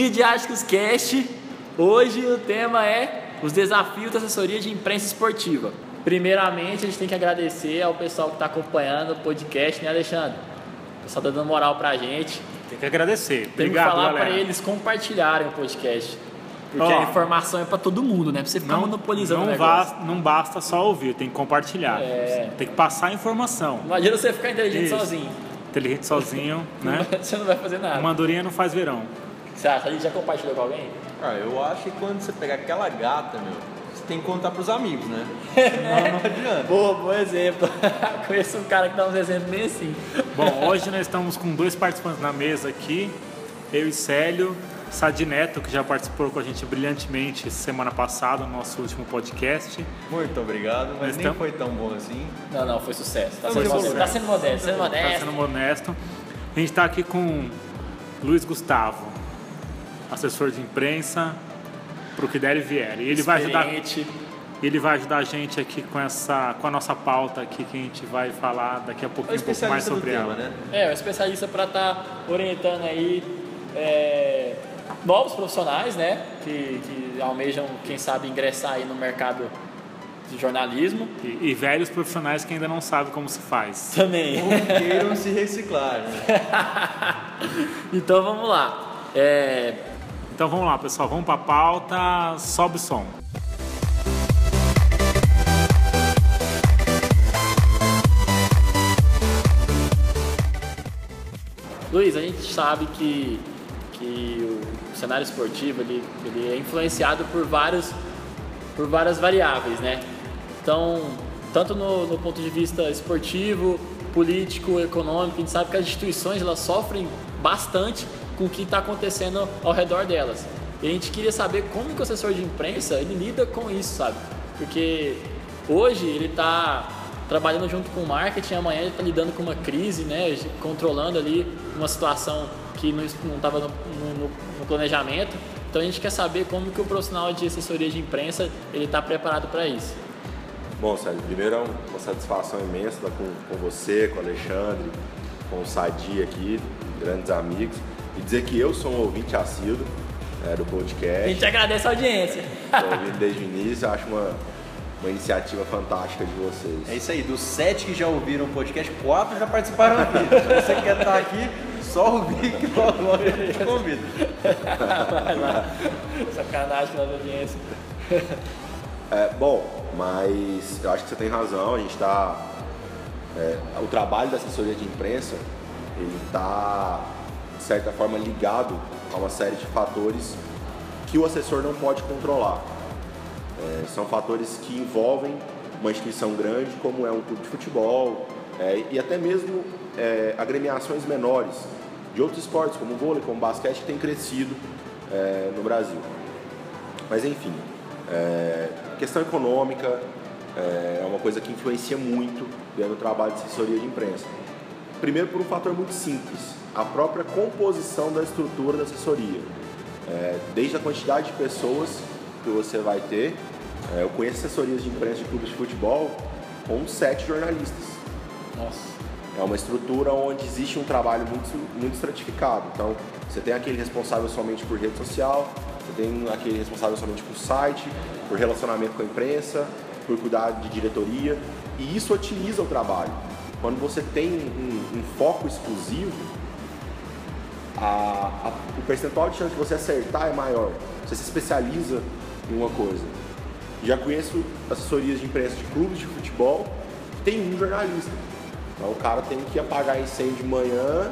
Midiáticos Cast. Hoje o tema é os desafios da assessoria de imprensa esportiva. Primeiramente, a gente tem que agradecer ao pessoal que está acompanhando o podcast, né, Alexandre? O pessoal tá dando moral pra gente. Tem que agradecer. Tem Obrigado, que falar para eles compartilharem o podcast. Porque Ó, a informação é para todo mundo, né? Pra você ficar Não, monopolizando o não, negócio. va- não basta só ouvir, tem que compartilhar. É. Tem que passar a informação. Imagina você ficar inteligente Isso. sozinho. Inteligente sozinho, né? Você não vai fazer nada. Uma andorinha não faz verão. Você acha? Gente já compartilhou com alguém? Ah, eu acho que quando você pegar aquela gata, meu, você tem que contar pros amigos, né? Senão não adianta. Boa, bom exemplo. Conheço um cara que dá uns exemplos bem assim. Bom, hoje nós estamos com dois participantes na mesa aqui. Eu e Célio. Sadi Neto, que já participou com a gente brilhantemente semana passada no nosso último podcast. Muito obrigado, mas Nós nem tam- foi tão bom assim. Não, não, foi sucesso. Tá Foi sendo, sucesso. tá sendo modesto, sendo Está modesto. sendo modesto. A gente está aqui com Luiz Gustavo, assessor de imprensa, para o que der e vier. E ele vai ajudar. Ele vai ajudar a gente aqui com essa, com a nossa pauta aqui que a gente vai falar daqui a É o pouquinho um pouco mais do sobre tema, ela. né? É, um especialista para estar orientando aí é, novos profissionais, né? Que, que almejam, quem sabe, ingressar aí no mercado de jornalismo. E, e velhos profissionais que ainda não sabem como se faz. Também. Ou queiram se reciclar, né? então vamos lá. É, Então vamos lá, pessoal, vamos para a pauta. Sobe o som. Luiz, a gente sabe que, que o cenário esportivo ele, ele é influenciado por, vários, por várias variáveis, né? Então, tanto no, no ponto de vista esportivo, político, econômico, a gente sabe que as instituições elas sofrem bastante com o que está acontecendo ao redor delas. E a gente queria saber como que o assessor de imprensa ele lida com isso, sabe? Porque hoje ele está trabalhando junto com o marketing, amanhã ele está lidando com uma crise, né, controlando ali uma situação que não estava no, no- no planejamento. Então a gente quer saber como que o profissional de assessoria de imprensa ele está preparado para isso. Bom, Sérgio, primeiro é um- uma satisfação imensa estar com, com você, com o Alexandre, com o Sadi aqui, grandes amigos, e dizer que eu sou um ouvinte assíduo é, do A podcast, gente agradece a audiência. estou ouvindo desde o início, acho uma, uma iniciativa fantástica de vocês. É isso aí, dos sete que já ouviram o podcast, quatro já participaram aqui. Se você quer estar aqui, só ouvir que logo logo a gente convida. Vai lá. Sacanagem com a audiência. É, bom, mas eu acho que você tem razão, a gente está... o trabalho da assessoria de imprensa, ele está, certa forma, ligado a uma série de fatores que o assessor não pode controlar. É, são fatores que envolvem uma instituição grande, como é um clube de futebol, é, e até mesmo é, agremiações menores de outros esportes, como o vôlei, como o basquete, que tem crescido é, no Brasil. Mas enfim, é, questão econômica é, é uma coisa que influencia muito dentro do trabalho de assessoria de imprensa. Primeiro por um fator muito simples, a própria composição da estrutura da assessoria. É, desde a quantidade de pessoas que você vai ter, é, eu conheço assessorias de imprensa de clubes de futebol com sete jornalistas. Nossa. É uma estrutura onde existe um trabalho muito, muito estratificado. Então, você tem aquele responsável somente por rede social, você tem aquele responsável somente por site, por relacionamento com a imprensa, por cuidar de diretoria, e isso otimiza o trabalho. Quando você tem um, um foco exclusivo, a- a- o percentual de chance de você acertar é maior. Você se especializa em uma coisa. Já conheço assessorias de imprensa de clubes de futebol que tem um jornalista. Então o cara tem que apagar incêndio de manhã.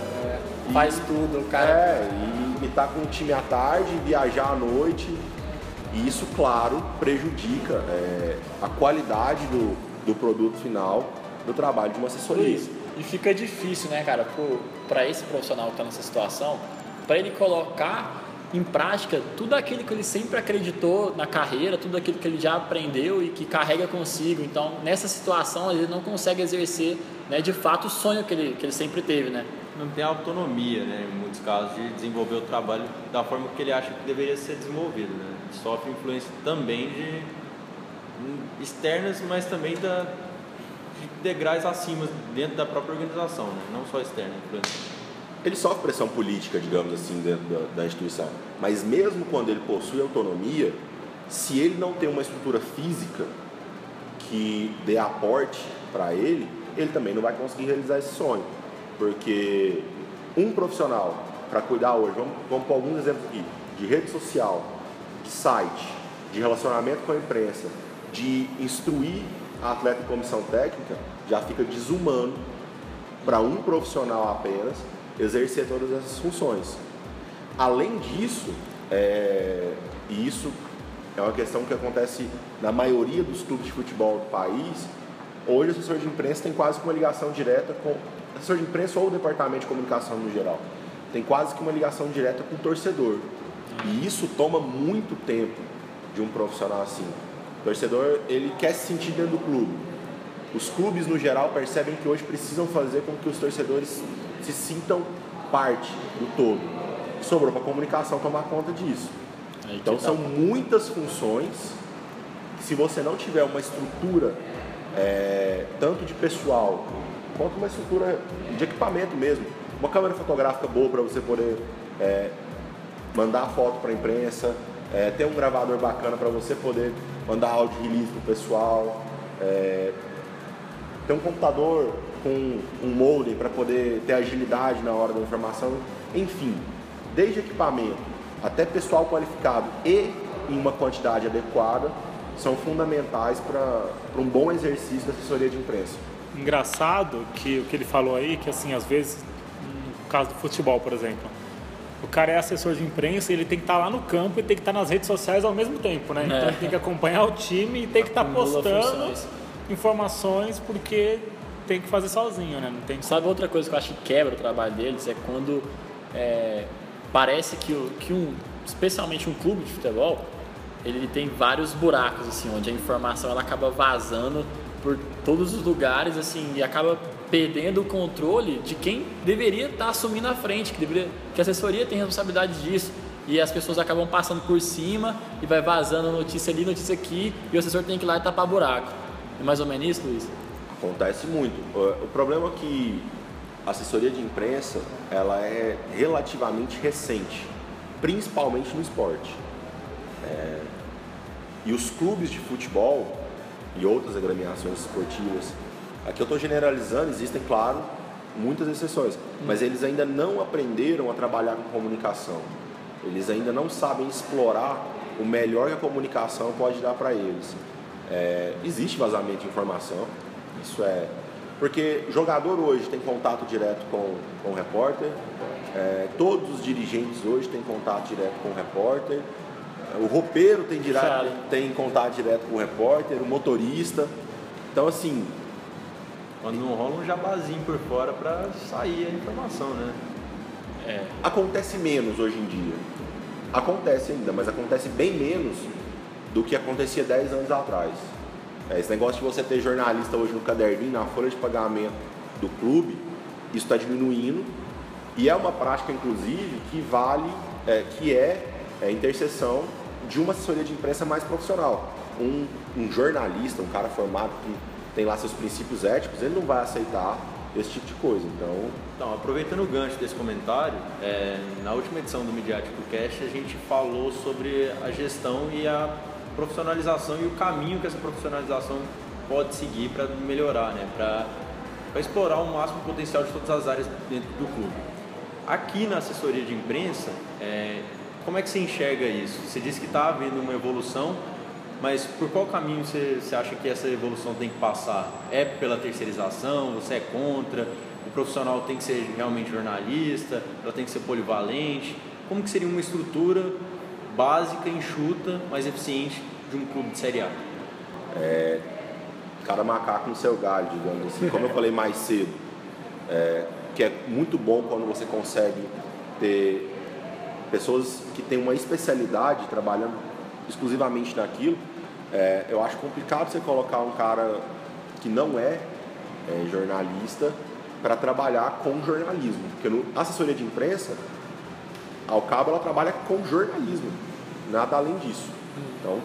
e- Faz tudo, o cara. É, e estar com o time à tarde, viajar à noite. E isso, claro, prejudica é, a qualidade do, do produto final do trabalho de uma assessoria. Luiz, e fica difícil, né, cara, para esse profissional que está nessa situação, para ele colocar em prática tudo aquilo que ele sempre acreditou na carreira, tudo aquilo que ele já aprendeu e que carrega consigo. Então, nessa situação, ele não consegue exercer, né, de fato, o sonho que ele, que ele sempre teve, né? Não tem autonomia, né, em muitos casos, de desenvolver o trabalho da forma que ele acha que deveria ser desenvolvido. Né? Sofre influência também de hum, externas, mas também da, degraus acima dentro da própria organização, né? não só externa. Ele sofre pressão política, digamos assim, dentro da, da instituição. Mas mesmo quando ele possui autonomia, se ele não tem uma estrutura física que dê aporte para ele, ele também não vai conseguir realizar esse sonho. Porque um profissional para cuidar hoje, vamos, vamos pôr alguns exemplos aqui, de rede social, de site, de relacionamento com a imprensa, de instruir atleta em comissão técnica, já fica desumano para um profissional apenas exercer todas essas funções. Além disso, é, e isso é uma questão que acontece na maioria dos clubes de futebol do país, hoje o assessor de imprensa tem quase que uma ligação direta com assessor de imprensa ou o departamento de comunicação no geral, tem quase que uma ligação direta com o torcedor. E isso toma muito tempo de um profissional assim. O torcedor, ele quer se sentir dentro do clube. Os clubes, no geral, percebem que hoje precisam fazer com que os torcedores se sintam parte do todo. Sobrou para a comunicação tomar conta disso. então, são muitas funções se você não tiver uma estrutura, é, tanto de pessoal, quanto uma estrutura de equipamento mesmo, uma câmera fotográfica boa para você poder é, mandar foto para a imprensa, é, ter um gravador bacana para você poder mandar áudio release para o pessoal, é, ter um computador com um modem para poder ter agilidade na hora da informação, enfim, desde equipamento até pessoal qualificado e em uma quantidade adequada são fundamentais para um bom exercício da assessoria de imprensa. Engraçado que o que ele falou aí, que assim, às vezes, no caso do futebol, por exemplo, o cara é assessor de imprensa e ele tem que estar tá lá no campo e tem que estar tá nas redes sociais ao mesmo tempo, né? Então é. ele tem que acompanhar o time e tem que estar tá postando funções. informações porque tem que fazer sozinho, né? Não tem Sabe outra coisa que eu acho que quebra o trabalho deles? É quando é, parece que, que um, especialmente um clube de futebol, ele tem vários buracos, assim, onde a informação ela acaba vazando por todos os lugares, assim, e acaba perdendo o controle de quem deveria estar assumindo a frente, que, deveria, que a assessoria tem responsabilidade disso. E as pessoas acabam passando por cima e vai vazando notícia ali, notícia aqui, e o assessor tem que ir lá e tapar buraco. É mais ou menos isso, Luiz? Acontece muito. O problema é que a assessoria de imprensa ela é relativamente recente, principalmente no esporte. É... E os clubes de futebol e outras agremiações esportivas, aqui eu estou generalizando, existem, claro, muitas exceções, mas eles ainda não aprenderam a trabalhar com comunicação. Eles ainda não sabem explorar o melhor que a comunicação pode dar para eles. É... existe vazamento de informação, isso é. Porque jogador hoje tem contato direto com, com o repórter, é, todos os dirigentes hoje têm contato direto com o repórter, o roupeiro tem, direto, tem contato direto com o repórter, o motorista. Então, assim. Quando não rola um jabazinho por fora para sair a informação, né? É. Acontece menos hoje em dia. Acontece ainda, mas acontece bem menos do que acontecia 10 anos atrás. É, esse negócio de você ter jornalista hoje no caderninho, na folha de pagamento do clube, isso está diminuindo. E é uma prática, inclusive, que vale, é, que é, é interseção de uma assessoria de imprensa mais profissional. Um, um, jornalista, um cara formado que tem lá seus princípios éticos, ele não vai aceitar esse tipo de coisa. Então, então aproveitando o gancho desse comentário, é, na última edição do Midiático Cast a gente falou sobre a gestão e a profissionalização e o caminho que essa profissionalização pode seguir para melhorar, né? para explorar o máximo potencial de todas as áreas dentro do clube. Aqui na assessoria de imprensa, é, como é que você enxerga isso? Você disse que está havendo uma evolução, mas por qual caminho você, acha que essa evolução tem que passar? É pela terceirização? Você é contra? O profissional tem que ser realmente jornalista? Ela tem que ser polivalente? Como que seria uma estrutura básica, enxuta, mas eficiente de um clube de Série A? É, cada macaco no seu galho, digamos assim. Como eu falei mais cedo, é, que é muito bom quando você consegue ter pessoas que têm uma especialidade trabalhando exclusivamente naquilo. É, eu acho complicado você colocar um cara que não é, é jornalista para trabalhar com jornalismo, porque no assessoria de imprensa ao cabo ela trabalha com jornalismo, nada além disso. Então,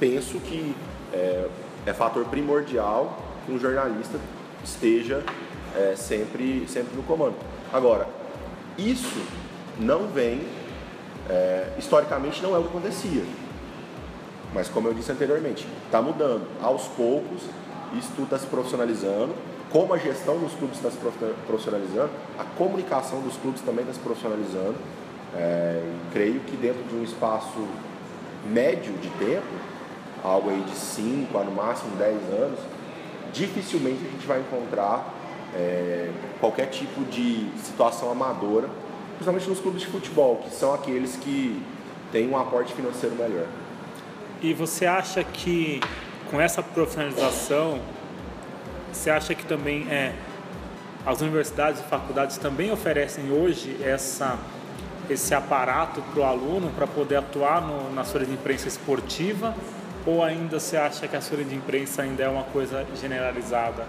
penso que é, é fator primordial que um jornalista esteja é, sempre, sempre no comando. Agora, Isso não vem, é, historicamente não é o que acontecia. Mas como eu disse anteriormente, está mudando. Aos poucos, isso tudo está se profissionalizando. Como a gestão dos clubes está se profissionalizando, a comunicação dos clubes também está se profissionalizando. É, creio que dentro de um espaço médio de tempo, algo aí de 5 a no máximo 10 anos, dificilmente a gente vai encontrar é, qualquer tipo de situação amadora, principalmente nos clubes de futebol, que são aqueles que têm um aporte financeiro melhor. E você acha que com essa profissionalização, você acha que também é, as universidades e faculdades também oferecem hoje essa, esse aparato para o aluno para poder atuar no, na sua de imprensa esportiva? Ou ainda você acha que a sua de imprensa ainda é uma coisa generalizada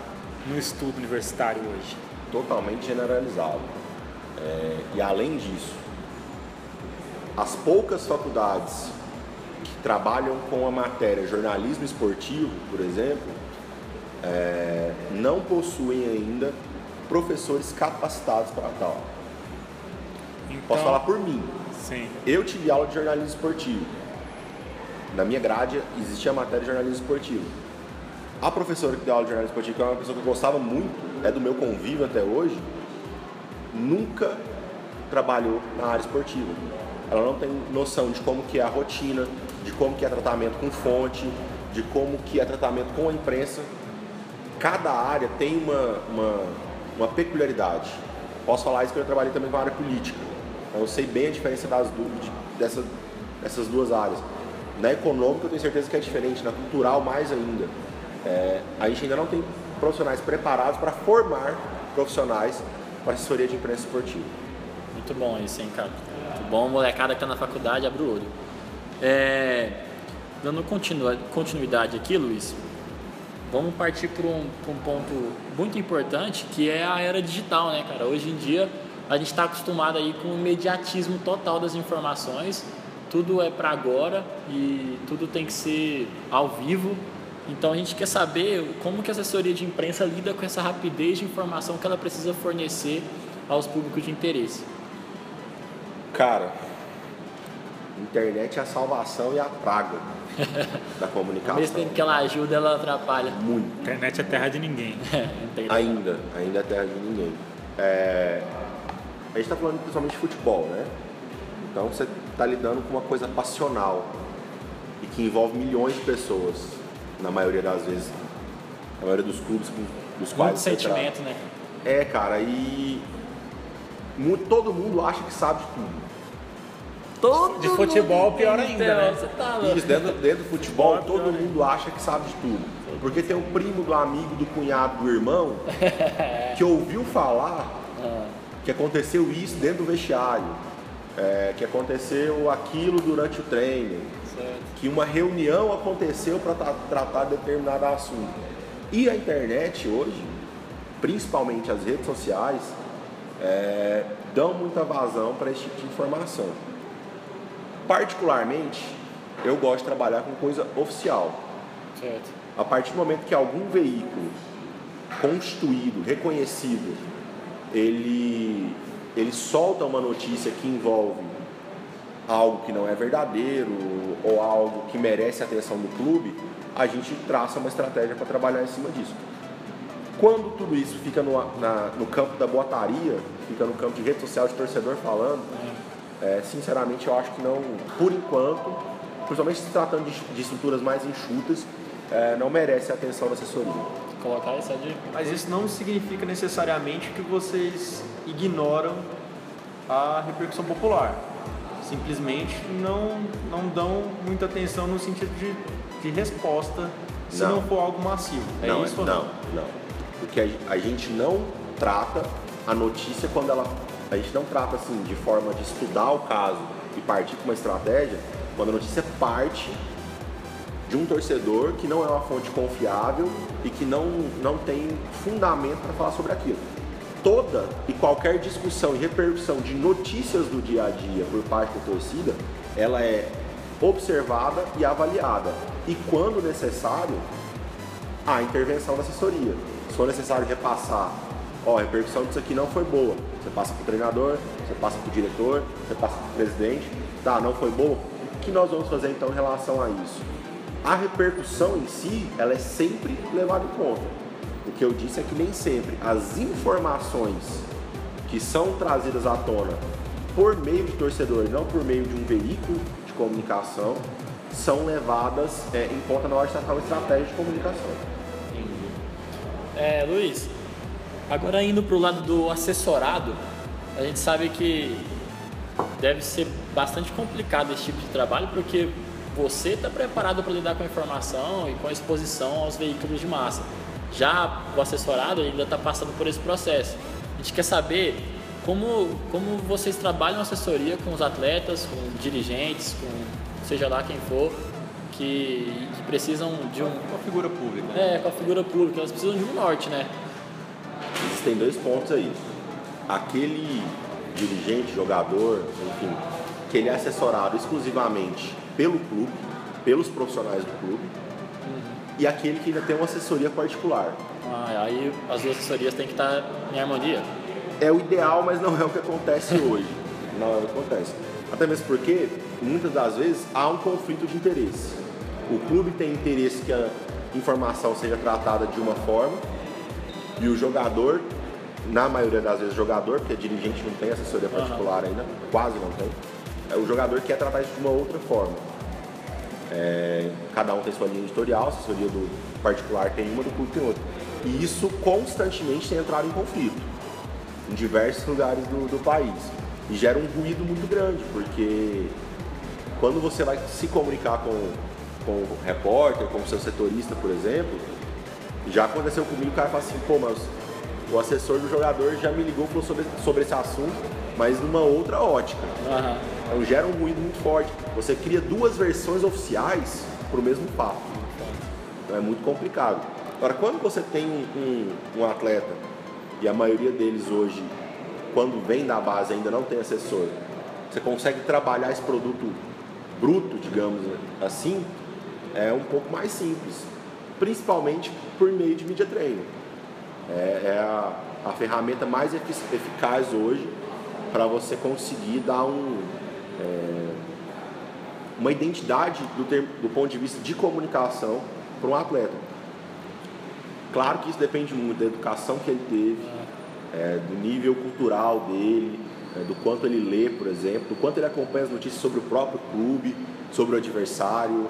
no estudo universitário hoje? Totalmente generalizado. É, e além disso, as poucas faculdades trabalham com a matéria jornalismo esportivo, por exemplo, é, não possuem ainda professores capacitados para tal. Então, Posso falar por mim. Sim. Eu tive aula de jornalismo esportivo. Na minha grade existia a matéria de jornalismo esportivo. A professora que deu aula de jornalismo esportivo, que é uma pessoa que eu gostava muito, é do meu convívio até hoje, nunca trabalhou na área esportiva. Ela não tem noção de como que é a rotina, de como que é tratamento com fonte, de como que é tratamento com a imprensa. Cada área tem uma, uma, uma peculiaridade. Posso falar isso porque eu trabalhei também com a área política. Então eu sei bem a diferença das, de, dessa, dessas duas áreas. Na econômica eu tenho certeza que é diferente, na cultural mais ainda. É, a gente ainda não tem profissionais preparados para formar profissionais para assessoria de imprensa esportiva. Muito bom isso, hein, cara? Muito bom, molecada que está na faculdade, abre o olho. É, dando continuidade aqui, Luiz, vamos partir para um, um, ponto muito importante que é a era digital, né, cara? Hoje em dia a gente está acostumado aí com o imediatismo total das informações, tudo é para agora e tudo tem que ser ao vivo. Então a gente quer saber como que a assessoria de imprensa lida com essa rapidez de informação que ela precisa fornecer aos públicos de interesse. Cara, Internet é a salvação e a praga da comunicação. Ao mesmo tempo que ela ajuda, ela atrapalha. Muito. Internet é terra de ninguém. ainda, ainda é terra de ninguém. É, a gente está falando principalmente de futebol, né? Então você está lidando com uma coisa passional e que envolve milhões de pessoas, na maioria das vezes, na maioria dos clubes dos quais Muito sentimento, né? É, cara, e muito, todo mundo acha que sabe de tudo. Todo de futebol, pior ainda, né? Tá Isso, dentro, dentro do futebol, todo mundo acha que sabe de tudo. Porque tem o primo do amigo, do cunhado, do irmão, que ouviu falar ah. que aconteceu isso dentro do vestiário, é, que aconteceu aquilo durante o treino, certo. que uma reunião aconteceu para tra tratar determinado assunto. E a internet hoje, principalmente as redes sociais, é, dão muita vazão para esse tipo de informação. Particularmente, eu gosto de trabalhar com coisa oficial. Certo. A partir do momento que algum veículo constituído, reconhecido, ele, ele solta uma notícia que envolve algo que não é verdadeiro ou algo que merece a atenção do clube, a gente traça uma estratégia para trabalhar em cima disso. Quando tudo isso fica no, na, no campo da boataria, fica no campo de rede social de torcedor falando, é sinceramente, eu acho que não, por enquanto, principalmente se tratando de, de estruturas mais enxutas, é, não merece a atenção da assessoria. Colocar essa dica. Mas isso não significa necessariamente que vocês ignoram a repercussão popular. Simplesmente não, não dão muita atenção no sentido de, de resposta se não. não for algo massivo. É não, isso não? Não, não. Porque a, a gente não trata a notícia quando ela a gente não trata assim de forma de estudar o caso e partir com uma estratégia quando a notícia parte de um torcedor que não é uma fonte confiável e que não, não tem fundamento para falar sobre aquilo. Toda e qualquer discussão e repercussão de notícias do dia a dia por parte da torcida, ela é observada e avaliada. E quando necessário, a intervenção da assessoria. Se for necessário repassar ó, a repercussão disso aqui não foi boa. Você passa para o treinador, você passa para o diretor, você passa para o presidente, tá, não foi boa. O que nós vamos fazer então em relação a isso? A repercussão em si, ela é sempre levada em conta. O que eu disse é que nem sempre as informações que são trazidas à tona por meio de torcedor, não por meio de um veículo de comunicação, são levadas é, em conta na hora de tratar uma estratégia de comunicação. É, Luiz, agora indo para o lado do assessorado, a gente sabe que deve ser bastante complicado esse tipo de trabalho, porque você está preparado para lidar com a informação e com a exposição aos veículos de massa. Já o assessorado ainda está passando por esse processo. A gente quer saber como, como vocês trabalham assessoria com os atletas, com dirigentes, com seja lá quem for, que, que precisam de um. Com a figura pública. Né? É, com a figura pública, elas precisam de um norte, né? Existem dois pontos aí. Aquele dirigente, jogador, enfim, que ele é assessorado exclusivamente pelo clube, pelos profissionais do clube, uhum. e aquele que ainda tem uma assessoria particular. Ah, aí as duas assessorias têm que estar em harmonia. É o ideal, mas não é o que acontece hoje. Não é o que acontece. Até mesmo porque, muitas das vezes, há um conflito de interesse. O clube tem interesse que a informação seja tratada de uma forma e o jogador, na maioria das vezes, jogador, porque dirigente não tem assessoria particular uhum. ainda, quase não tem, é, o jogador quer tratar isso de uma outra forma. É, cada um tem sua linha editorial, a assessoria do particular tem uma, do clube tem outra. E isso constantemente tem entrado em conflito em diversos lugares do, do país. E gera um ruído muito grande, porque quando você vai se comunicar com, com o repórter, com o seu setorista, por exemplo, já aconteceu comigo, o cara fala assim, pô, mas o assessor do jogador já me ligou falou sobre, sobre esse assunto, mas numa outra ótica. Uhum. Então gera um ruído muito forte. Você cria duas versões oficiais para o mesmo papo. Então é muito complicado. Agora, quando você tem um, um, um atleta, e a maioria deles hoje quando vem da base ainda não tem assessor, você consegue trabalhar esse produto bruto, digamos assim, é um pouco mais simples, principalmente por meio de media training. É, é a, a, ferramenta mais eficaz hoje para você conseguir dar um, é, uma identidade do, termo, do ponto de vista de comunicação para um atleta. Claro que isso depende muito da educação que ele teve, é, do nível cultural dele, é, do quanto ele lê, por exemplo, do quanto ele acompanha as notícias sobre o próprio clube, sobre o adversário.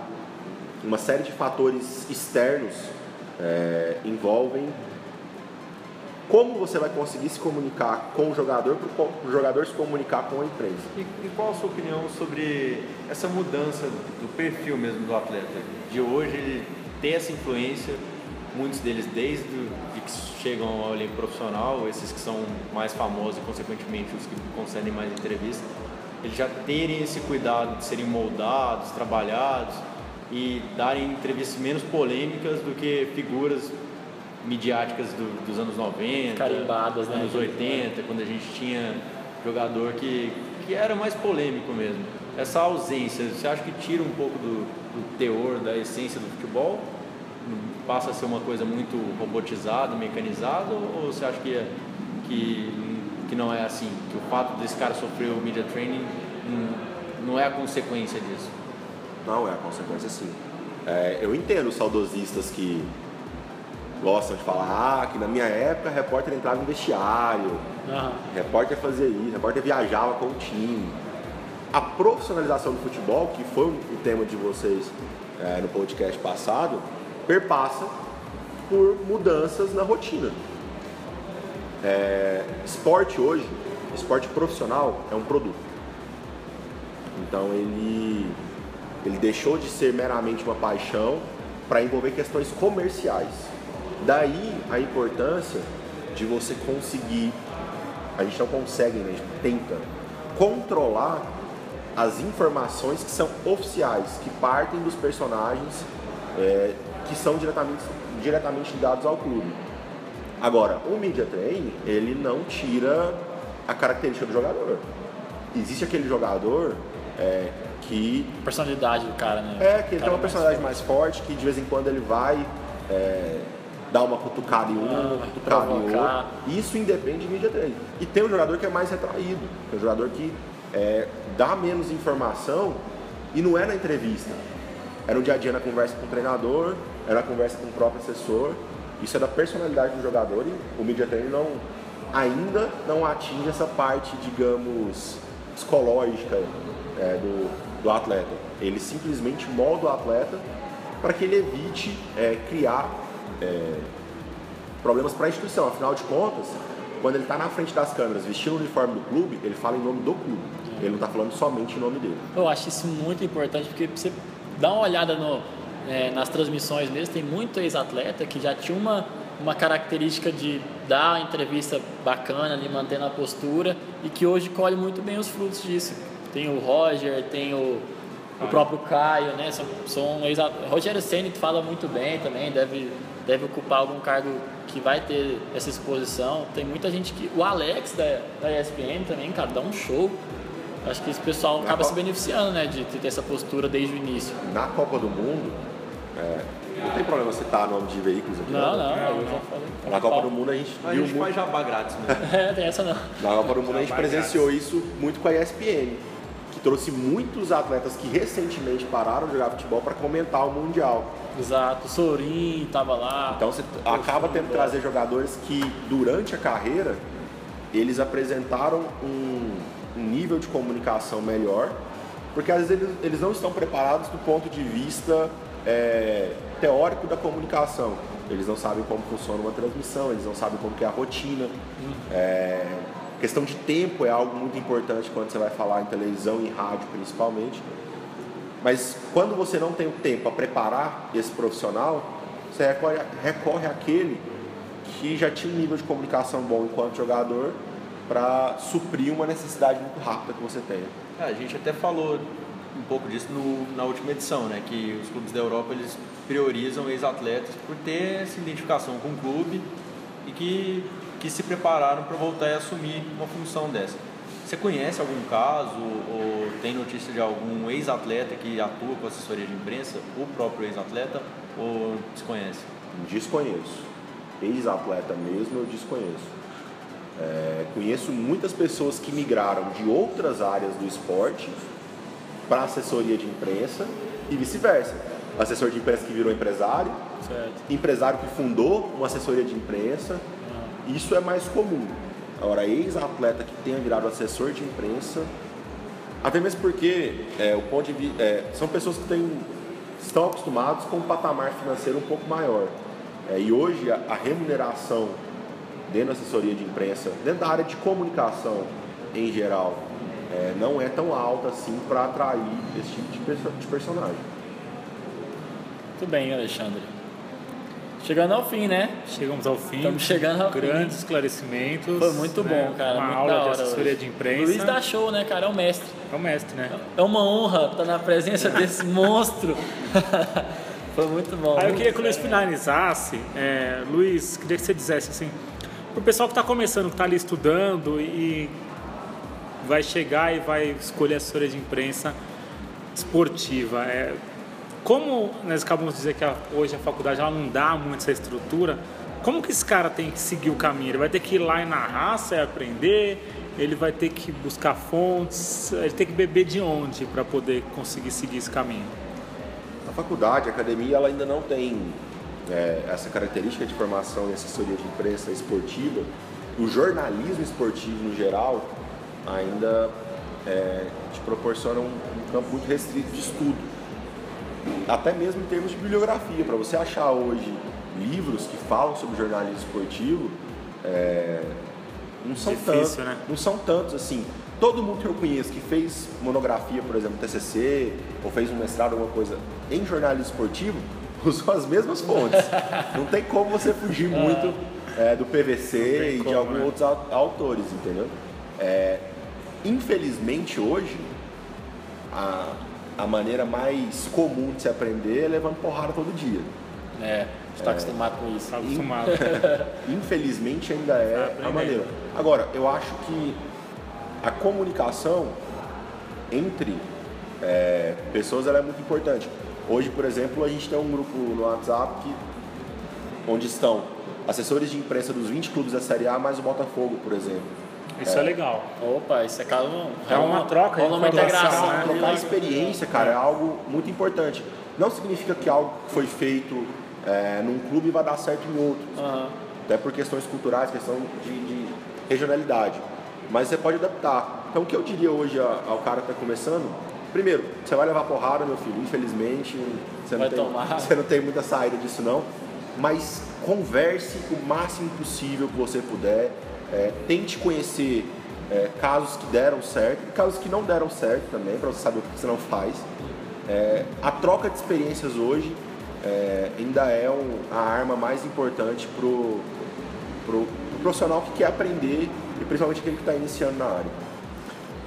Uma série de fatores externos é, envolvem como você vai conseguir se comunicar com o jogador para o jogador se comunicar com a imprensa. E, e, qual a sua opinião sobre essa mudança do perfil mesmo do atleta? De hoje ele ter essa influência muitos deles desde que chegam ao elenco profissional, esses que são mais famosos e consequentemente os que concedem mais entrevistas, eles já terem esse cuidado de serem moldados, trabalhados e darem entrevistas menos polêmicas do que figuras midiáticas do, dos anos 90, Carimbadas, anos né? 80, quando a gente tinha jogador que, que era mais polêmico mesmo. Essa ausência, você acha que tira um pouco do, do teor, da essência do futebol? passa a ser uma coisa muito robotizada, mecanizada, ou você acha que, é, que, que não é assim? Que o fato desse cara sofrer o media training não, não é a consequência disso? Não é a consequência, sim. É, eu entendo os saudosistas que gostam de falar ah, que na minha época repórter entrava no vestiário, uhum. repórter fazia isso, repórter viajava com o time. A profissionalização do futebol, que foi o tema de vocês é, no podcast passado, perpassa por mudanças na rotina. É, esporte hoje, esporte profissional é um produto. Então ele, ele deixou de ser meramente uma paixão para envolver questões comerciais. Daí a importância de você conseguir, a gente não consegue, né? a gente tenta controlar as informações que são oficiais, que partem dos personagens é, que são diretamente, diretamente ligados ao clube. Agora, o media training, ele não tira a característica do jogador. Existe aquele jogador é, que... Personalidade do cara, né? É, que ele tem uma personalidade mais forte. mais forte, que de vez em quando ele vai é, dar uma cutucada em um, Ah, cutucada em outro. Isso independe de mídia treino. E tem um jogador que é mais retraído, tem um jogador que é, dá menos informação e não é na entrevista. É no dia a dia na conversa com o treinador, é na conversa com o próprio assessor. Isso é da personalidade do jogador e o media training não, ainda não atinge essa parte, digamos, psicológica é, do, do atleta. Ele simplesmente molda o atleta para que ele evite é, criar é, problemas para a instituição. Afinal de contas, quando ele está na frente das câmeras vestindo o uniforme do clube, ele fala em nome do clube. Ele não está falando somente em nome dele. Eu acho isso muito importante porque você dá uma olhada no, é, nas transmissões mesmo, tem muito ex-atleta que já tinha uma, uma característica de dar entrevista bacana ali, mantendo a postura e que hoje colhe muito bem os frutos disso. Tem o Roger, tem o, o próprio Caio, né? São, são ex Rogério Ceni fala muito bem também, deve, deve ocupar algum cargo que vai ter essa exposição. Tem muita gente que. O Alex da, da ESPN também, cara, dá um show. Acho que esse pessoal acaba se beneficiando, né, de ter essa postura desde o início. Na Copa do Mundo, é, não tem problema citar nome de veículos aqui. Não, né? não, eu já falei. Na Copa do Mundo a gente A viu gente muito. faz jabá grátis mesmo. É, tem essa não. Na Copa do Mundo a gente presenciou isso muito com a ESPN, trouxe muitos atletas que recentemente pararam de jogar futebol para comentar o Mundial. Exato. O Sorin tava lá. Então você acaba tendo que trazer jogadores que durante a carreira eles apresentaram um, um nível de comunicação melhor, porque às vezes eles, eles não estão preparados do ponto de vista é, teórico da comunicação. Eles não sabem como funciona uma transmissão, eles não sabem como é a rotina. É, questão de tempo é algo muito importante quando você vai falar em televisão e rádio principalmente. Mas quando você não tem o tempo para preparar esse profissional, você recorre, recorre àquele que já tinha um nível de comunicação bom enquanto jogador para suprir uma necessidade muito rápida que você tenha. É, a gente até falou um pouco disso no- na última edição, né? Que os clubes da Europa eles priorizam ex-atletas por ter essa identificação com o clube e que, que se prepararam para voltar e assumir uma função dessa. Você conhece algum caso ou tem notícia de algum ex-atleta que atua com assessoria de imprensa, o próprio ex-atleta, ou desconhece? Desconheço. Ex-atleta mesmo, eu desconheço. É, conheço muitas pessoas que migraram de outras áreas do esporte para assessoria de imprensa e vice-versa. Assessor de imprensa que virou empresário, Certo. empresário que fundou uma assessoria de imprensa, isso é mais comum. Agora, ex-atleta que tenha virado assessor de imprensa, até mesmo porque é, o ponto de é, são pessoas que têm, estão acostumados com um patamar financeiro um pouco maior. É, e hoje a, a remuneração dentro da assessoria de imprensa, dentro da área de comunicação em geral, é, não é tão alta assim para atrair esse tipo de, de personagem. Muito bem, Alexandre. Chegando ao fim, né? Chegamos ao fim. Estamos chegando ao fim. Grandes esclarecimentos. Foi muito né? bom, cara. Uma muito aula da de hora assessoria hoje. de imprensa. Luiz dá show, né, cara? É o mestre. É o mestre, né? É uma honra estar na presença desse monstro. Foi muito bom. Aí eu queria que o Luiz finalizasse. É, Luiz, queria que você dissesse assim, pro pessoal que está começando, que está ali estudando e vai chegar e vai escolher a assessoria de imprensa esportiva. É, como nós acabamos de dizer que a- hoje a faculdade ela não dá muito essa estrutura, como que esse cara tem que seguir o caminho? Ele vai ter que ir lá e narrar, e aprender, ele vai ter que buscar fontes, ele tem que beber de onde para poder conseguir seguir esse caminho? A faculdade, a academia, ela ainda não tem é, essa característica de formação em assessoria de imprensa esportiva. O jornalismo esportivo, no geral, ainda é, te proporciona um, um campo muito restrito de estudo. Até mesmo em termos de bibliografia. Para você achar hoje livros que falam sobre jornalismo esportivo, é, não são Difícil, tantos. né? Não são tantos assim. Todo mundo que eu conheço que fez monografia, por exemplo, TCC, ou fez um mestrado, alguma coisa em jornalismo esportivo, usou as mesmas fontes. Não tem como você fugir muito é, do PVC e de como, alguns né? outros au- autores, entendeu? É, infelizmente hoje, a, a maneira mais comum de se aprender é levando porrada todo dia. É, a gente tá acostumado com isso. Está acostumado. Infelizmente ainda é a maneira. Agora, eu acho que a comunicação entre é, pessoas ela é muito importante. Hoje, por exemplo, a gente tem um grupo no WhatsApp que onde estão assessores de imprensa dos 20 clubes da Série A mais o Botafogo, por exemplo. Isso é, legal. Opa, isso é caso É uma troca, rola uma integração. né? Trocar né? experiência, cara, é algo muito importante. Não significa que algo que foi feito é, num clube vai dar certo em outro. Aham. Até por questões culturais, questão de, de regionalidade. Mas você pode adaptar. Então, o que eu diria hoje ao cara que está começando? Primeiro, você vai levar porrada, meu filho. Infelizmente, você não, Vai tem, tomar. você não tem muita saída disso, não. Mas converse o máximo possível que você puder. É, tente conhecer é, casos que deram certo e casos que não deram certo também, para você saber o que você não faz. É, a troca de experiências hoje é, ainda é um- a arma mais importante pro, pro, pro profissional que quer aprender e principalmente aquele que está iniciando na área.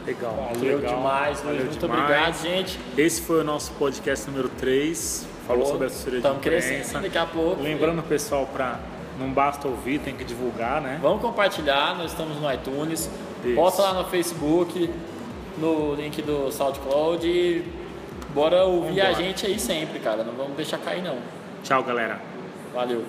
Legal, Valeu legal. demais, Luiz. Muito demais. obrigado, gente. Esse foi o nosso podcast número 3. Falou Pô, sobre a assessoria de imprensa. crescendo daqui a pouco. Lembrando o pessoal para não basta ouvir, tem que divulgar, né? Vamos compartilhar, nós estamos no iTunes. Isso. Posta lá no Facebook, no link do SoundCloud e bora ouvir Vambora. a gente aí sempre, cara. Não vamos deixar cair não. Tchau, galera. Valeu.